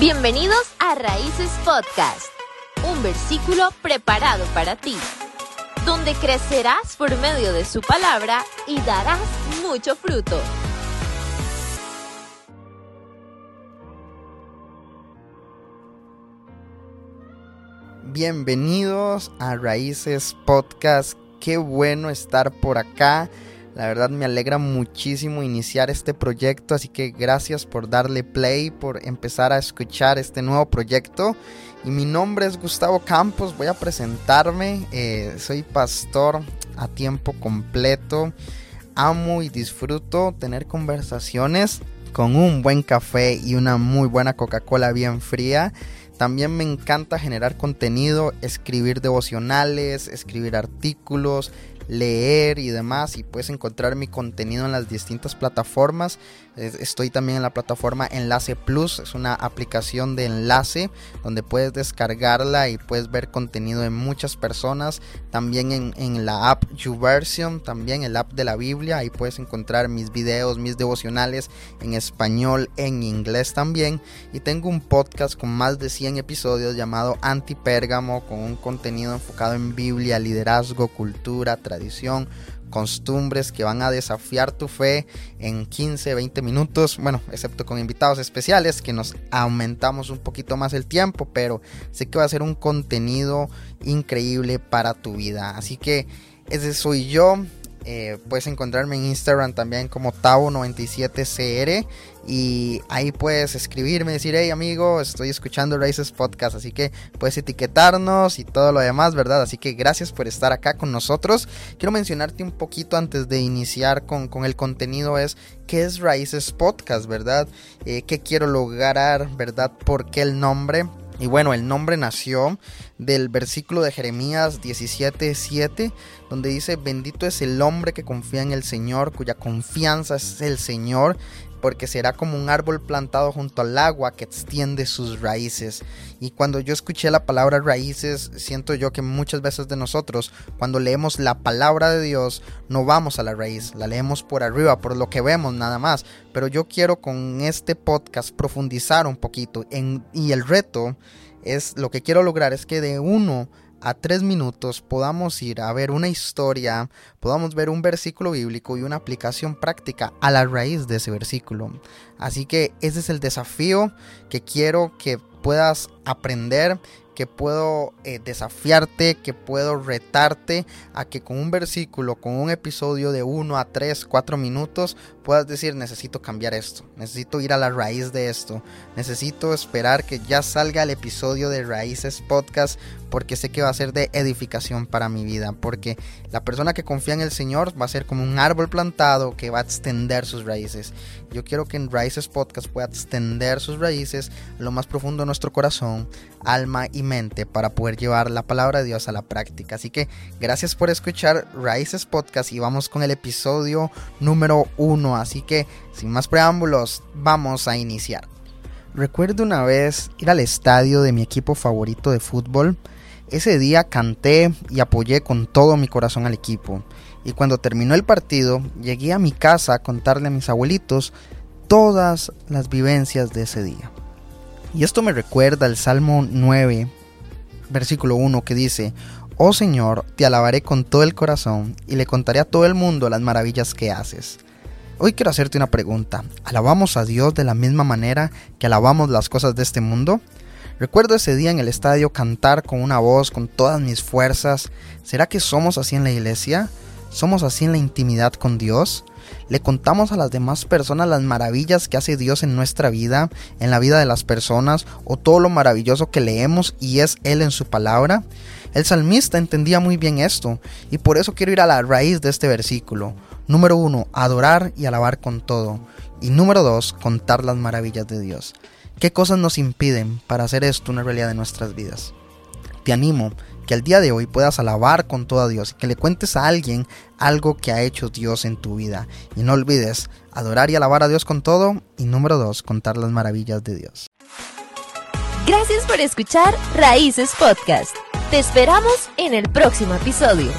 Bienvenidos a Raíces Podcast, un versículo preparado para ti, donde crecerás por medio de su palabra y darás mucho fruto. Bienvenidos a Raíces Podcast. Qué bueno estar por acá. La verdad me alegra muchísimo iniciar este proyecto, así que gracias por darle play, por empezar a escuchar este nuevo proyecto. Y mi nombre es Gustavo Campos, voy a presentarme. Eh, soy pastor a tiempo completo. Amo y disfruto tener conversaciones con un buen café y una muy buena Coca-Cola bien fría. También me encanta generar contenido, escribir devocionales, escribir artículos, leer y demás y puedes encontrar mi contenido en las distintas plataformas. Estoy también en la plataforma Enlace Plus, es una aplicación de enlace donde puedes descargarla y puedes ver contenido de muchas personas. También en, la app YouVersion, también el app de la Biblia, ahí puedes encontrar mis videos, mis devocionales en español, en inglés también. Y tengo un podcast con más de 100 episodios llamado Antipérgamo, con un contenido enfocado en Biblia, liderazgo, cultura, tradición costumbres que van a desafiar tu fe en 15, 20 minutos, bueno, excepto con invitados especiales que nos aumentamos un poquito más el tiempo, pero sé que va a ser un contenido increíble para tu vida. Así que ese soy yo. Eh, puedes encontrarme en Instagram también como Tavo97CR y ahí puedes escribirme, decir, hey amigo, estoy escuchando Races Podcast, así que puedes etiquetarnos y todo lo demás, ¿verdad? Así que gracias por estar acá con nosotros. Quiero mencionarte un poquito antes de iniciar con, con el contenido es qué es Raíces Podcast, ¿verdad? Eh, ¿Qué quiero lograr, ¿verdad? ¿Por qué el nombre? Y bueno, el nombre nació del versículo de Jeremías 17:7, donde dice, bendito es el hombre que confía en el Señor, cuya confianza es el Señor, porque será como un árbol plantado junto al agua que extiende sus raíces. Y cuando yo escuché la palabra raíces, siento yo que muchas veces de nosotros, cuando leemos la palabra de Dios, no vamos a la raíz, la leemos por arriba, por lo que vemos nada más. Pero yo quiero con este podcast profundizar un poquito en, y el reto es lo que quiero lograr es que de uno a tres minutos podamos ir a ver una historia, podamos ver un versículo bíblico y una aplicación práctica a la raíz de ese versículo. Así que ese es el desafío que quiero que puedas aprender que puedo eh, desafiarte, que puedo retarte a que con un versículo, con un episodio de 1 a 3, 4 minutos, puedas decir, necesito cambiar esto, necesito ir a la raíz de esto, necesito esperar que ya salga el episodio de Raíces Podcast porque sé que va a ser de edificación para mi vida, porque la persona que confía en el Señor va a ser como un árbol plantado que va a extender sus raíces. Yo quiero que en Raíces Podcast pueda extender sus raíces lo más profundo de nuestro corazón, alma y para poder llevar la palabra de Dios a la práctica. Así que gracias por escuchar Raíces Podcast y vamos con el episodio número uno. Así que sin más preámbulos, vamos a iniciar. Recuerdo una vez ir al estadio de mi equipo favorito de fútbol ese día canté y apoyé con todo mi corazón al equipo. Y cuando terminó el partido, llegué a mi casa a contarle a mis abuelitos todas las vivencias de ese día. Y esto me recuerda el Salmo 9, versículo 1, que dice, Oh Señor, te alabaré con todo el corazón y le contaré a todo el mundo las maravillas que haces. Hoy quiero hacerte una pregunta. ¿Alabamos a Dios de la misma manera que alabamos las cosas de este mundo? Recuerdo ese día en el estadio cantar con una voz, con todas mis fuerzas. ¿Será que somos así en la iglesia? ¿Somos así en la intimidad con Dios? ¿Le contamos a las demás personas las maravillas que hace Dios en nuestra vida, en la vida de las personas, o todo lo maravilloso que leemos y es Él en su palabra? El salmista entendía muy bien esto, y por eso quiero ir a la raíz de este versículo. Número uno, adorar y alabar con todo. Y número dos, contar las maravillas de Dios. ¿Qué cosas nos impiden para hacer esto una realidad de nuestras vidas? Te animo que el día de hoy puedas alabar con todo a Dios y que le cuentes a alguien algo que ha hecho Dios en tu vida. Y no olvides adorar y alabar a Dios con todo. Y número dos, contar las maravillas de Dios. Gracias por escuchar Raíces Podcast. Te esperamos en el próximo episodio.